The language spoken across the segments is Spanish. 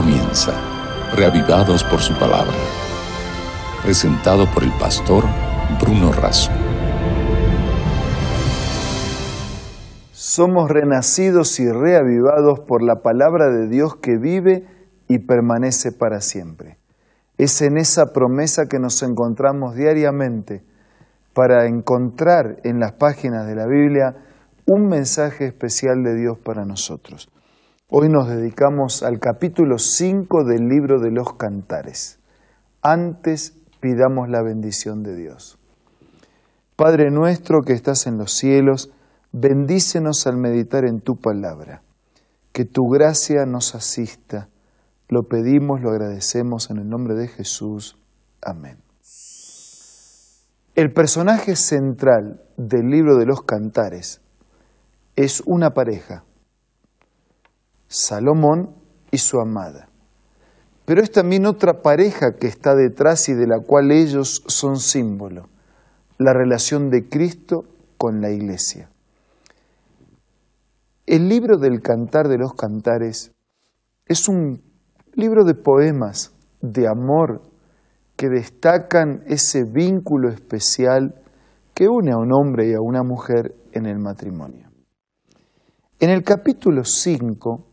comienza, reavivados por su palabra. Presentado por el pastor Bruno Razo. Somos renacidos y reavivados por la palabra de Dios que vive y permanece para siempre. Es en esa promesa que nos encontramos diariamente para encontrar en las páginas de la Biblia un mensaje especial de Dios para nosotros. Hoy nos dedicamos al capítulo 5 del libro de los cantares. Antes pidamos la bendición de Dios. Padre nuestro que estás en los cielos, bendícenos al meditar en tu palabra. Que tu gracia nos asista. Lo pedimos, lo agradecemos en el nombre de Jesús. Amén. El personaje central del libro de los cantares es una pareja Salomón y su amada. Pero es también otra pareja que está detrás y de la cual ellos son símbolo, la relación de Cristo con la iglesia. El libro del Cantar de los Cantares es un libro de poemas de amor que destacan ese vínculo especial que une a un hombre y a una mujer en el matrimonio. En el capítulo 5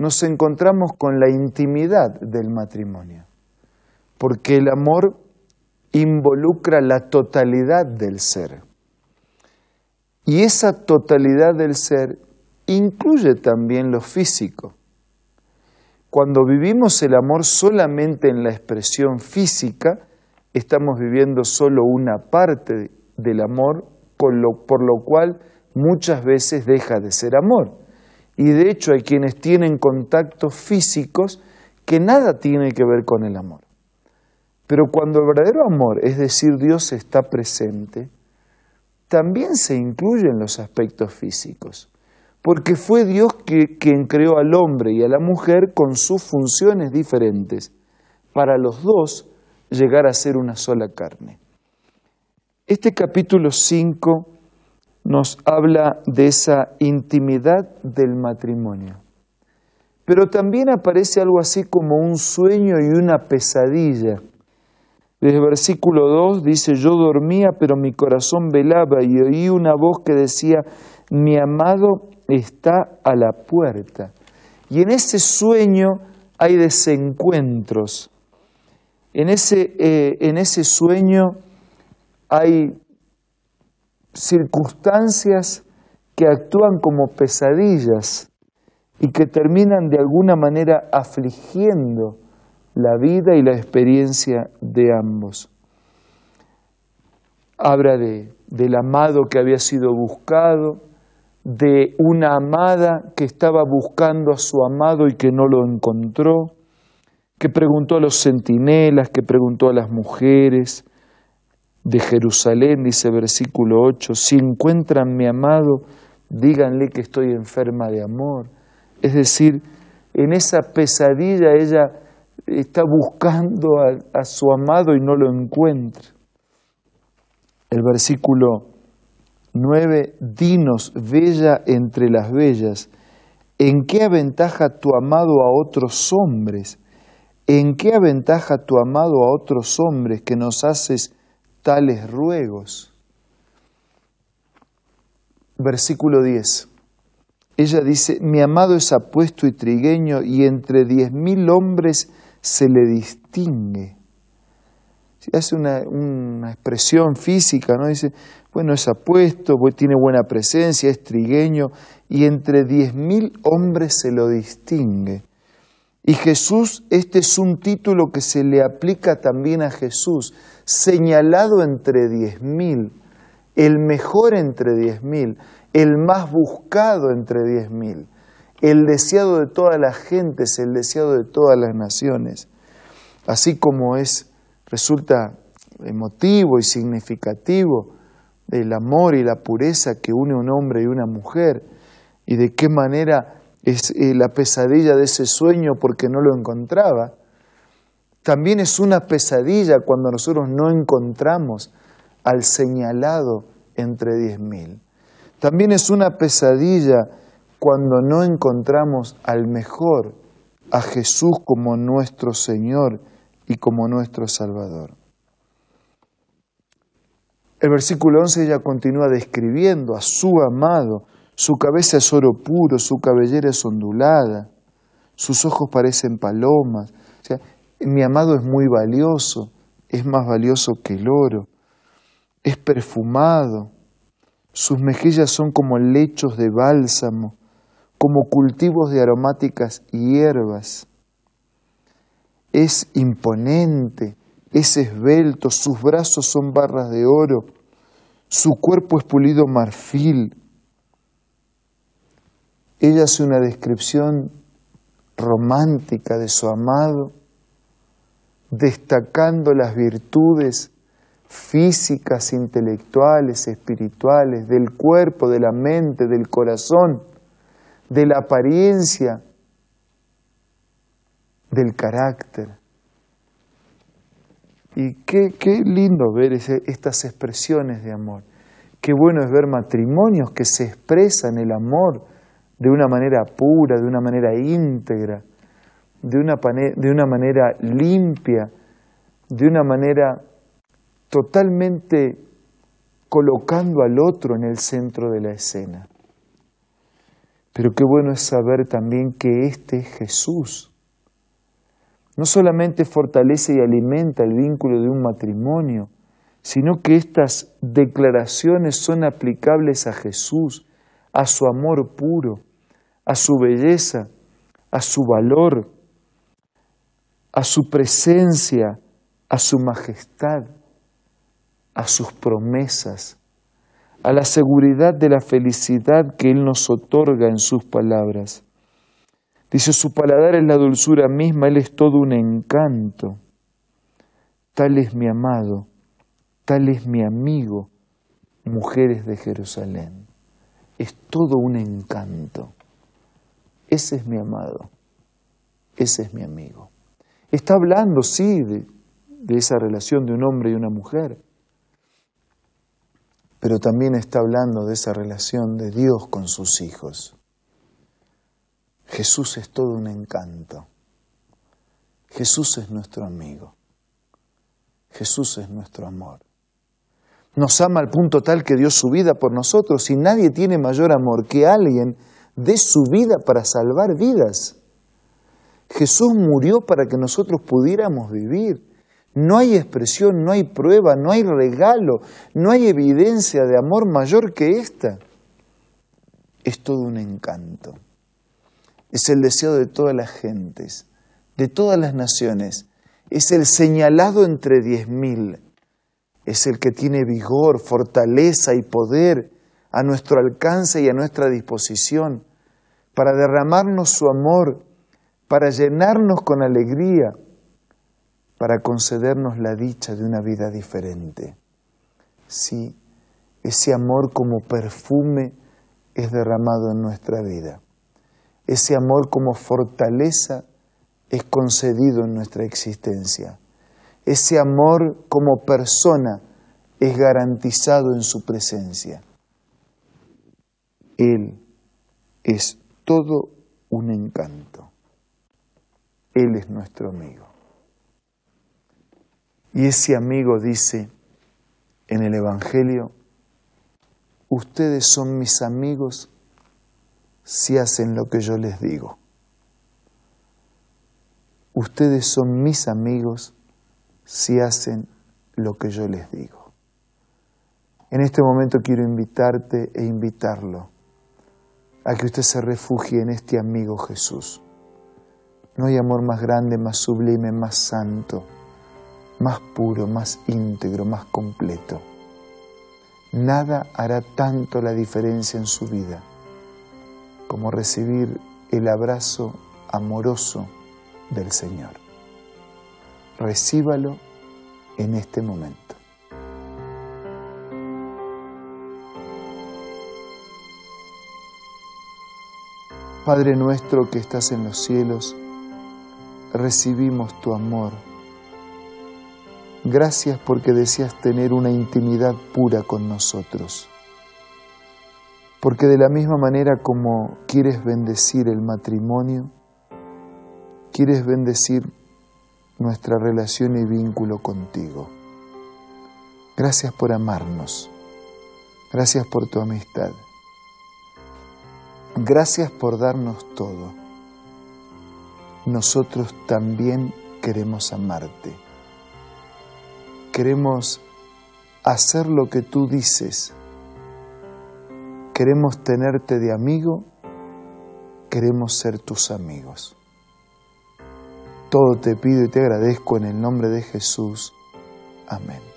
nos encontramos con la intimidad del matrimonio, porque el amor involucra la totalidad del ser. Y esa totalidad del ser incluye también lo físico. Cuando vivimos el amor solamente en la expresión física, estamos viviendo solo una parte del amor, por lo, cual muchas veces deja de ser amor y de hecho hay quienes tienen contactos físicos que nada tiene que ver con el amor. Pero cuando el verdadero amor, es decir, Dios está presente, también se incluyen los aspectos físicos, porque fue Dios quien creó al hombre y a la mujer con sus funciones diferentes, para los dos llegar a ser una sola carne. Este capítulo 5 nos habla de esa intimidad del matrimonio. Pero también aparece algo así como un sueño y una pesadilla. Desde el versículo 2 dice, yo dormía, pero mi corazón velaba y oí una voz que decía, mi amado está a la puerta. Y en ese sueño hay desencuentros. En ese, eh, en ese sueño hay circunstancias que actúan como pesadillas y que terminan de alguna manera afligiendo la vida y la experiencia de ambos. Habla de, del amado que había sido buscado, de una amada que estaba buscando a su amado y que no lo encontró, que preguntó a los centinelas, que preguntó a las mujeres, de Jerusalén, dice versículo 8, si encuentran mi amado, díganle que estoy enferma de amor. Es decir, en esa pesadilla ella está buscando a, su amado y no lo encuentra. El versículo 9, dinos, bella entre las bellas, ¿en qué aventaja tu amado a otros hombres? ¿En qué aventaja tu amado a otros hombres que nos haces tales ruegos. Versículo 10. Ella dice, mi amado es apuesto y trigueño y entre diez mil hombres se le distingue. Hace una, una, expresión física, ¿no? Dice, bueno, es apuesto, tiene buena presencia, es trigueño, y entre diez mil hombres se lo distingue. Y Jesús, este es un título que se le aplica también a Jesús señalado entre diez mil, el mejor entre diez mil, el más buscado entre diez mil, el deseado de todas las gentes, el deseado de todas las naciones. Así como es, resulta emotivo y significativo el amor y la pureza que une un hombre y una mujer, y de qué manera es eh, la pesadilla de ese sueño porque no lo encontraba, también es una pesadilla cuando nosotros no encontramos al señalado entre diez mil. También es una pesadilla cuando no encontramos al mejor a Jesús como nuestro Señor y como nuestro Salvador. El versículo 11 ella continúa describiendo a su amado, su cabeza es oro puro, su cabellera es ondulada, sus ojos parecen palomas. Mi amado es muy valioso, es más valioso que el oro, es perfumado, sus mejillas son como lechos de bálsamo, como cultivos de aromáticas hierbas. Es imponente, es esbelto, sus brazos son barras de oro, su cuerpo es pulido marfil. Ella hace una descripción romántica de su amado, destacando las virtudes físicas, intelectuales, espirituales, del cuerpo, de la mente, del corazón, de la apariencia, del carácter. Y qué, qué lindo ver estas expresiones de amor. Qué bueno es ver matrimonios que se expresan el amor de una manera pura, de una manera íntegra, de una, de una manera limpia, de una manera totalmente colocando al otro en el centro de la escena. Pero qué bueno es saber también que este es Jesús. No solamente fortalece y alimenta el vínculo de un matrimonio, sino que estas declaraciones son aplicables a Jesús, a su amor puro, a su belleza, a su valor, a su presencia, a su majestad a sus promesas, a la seguridad de la felicidad que Él nos otorga en sus palabras. Dice, su paladar es la dulzura misma, Él es todo un encanto. Tal es mi amado, tal es mi amigo, mujeres de Jerusalén. Es todo un encanto. Ese es mi amado, ese es mi amigo. Está hablando, sí, de, de esa relación de un hombre y una mujer pero también está hablando de esa relación de Dios con sus hijos. Jesús es todo un encanto. Jesús es nuestro amigo. Jesús es nuestro amor. Nos ama al punto tal que dio su vida por nosotros y nadie tiene mayor amor que alguien dé su vida para salvar vidas. Jesús murió para que nosotros pudiéramos vivir. No hay expresión, no hay prueba, no hay regalo, no hay evidencia de amor mayor que esta. Es todo un encanto. Es el deseo de todas las gentes, de todas las naciones. Es el señalado entre diez mil. Es el que tiene vigor, fortaleza y poder a nuestro alcance y a nuestra disposición para derramarnos su amor, para llenarnos con alegría para concedernos la dicha de una vida diferente. Sí, ese amor como perfume es derramado en nuestra vida. Ese amor como fortaleza es concedido en nuestra existencia. Ese amor como persona es garantizado en su presencia. Él es todo un encanto. Él es nuestro amigo. Y ese amigo dice en el Evangelio, ustedes son mis amigos si hacen lo que yo les digo. Ustedes son mis amigos si hacen lo que yo les digo. En este momento quiero invitarte e invitarlo a que usted se refugie en este amigo Jesús. No hay amor más grande, más sublime, más santo más puro, más íntegro, más completo. Nada hará tanto la diferencia en su vida como recibir el abrazo amoroso del Señor. Recíbalo en este momento. Padre nuestro que estás en los cielos, recibimos tu amor Gracias porque deseas tener una intimidad pura con nosotros. Porque de la misma manera como quieres bendecir el matrimonio, quieres bendecir nuestra relación y vínculo contigo. Gracias por amarnos. Gracias por tu amistad. Gracias por darnos todo. Nosotros también queremos amarte. Queremos hacer lo que tú dices. Queremos tenerte de amigo. Queremos ser tus amigos. Todo te pido y te agradezco en el nombre de Jesús. Amén.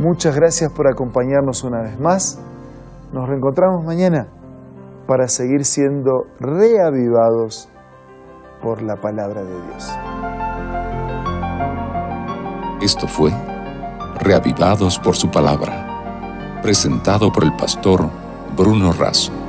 Muchas gracias por acompañarnos una vez más. Nos reencontramos mañana para seguir siendo reavivados por la palabra de Dios. Esto fue Reavivados por su palabra, presentado por el pastor Bruno Razo.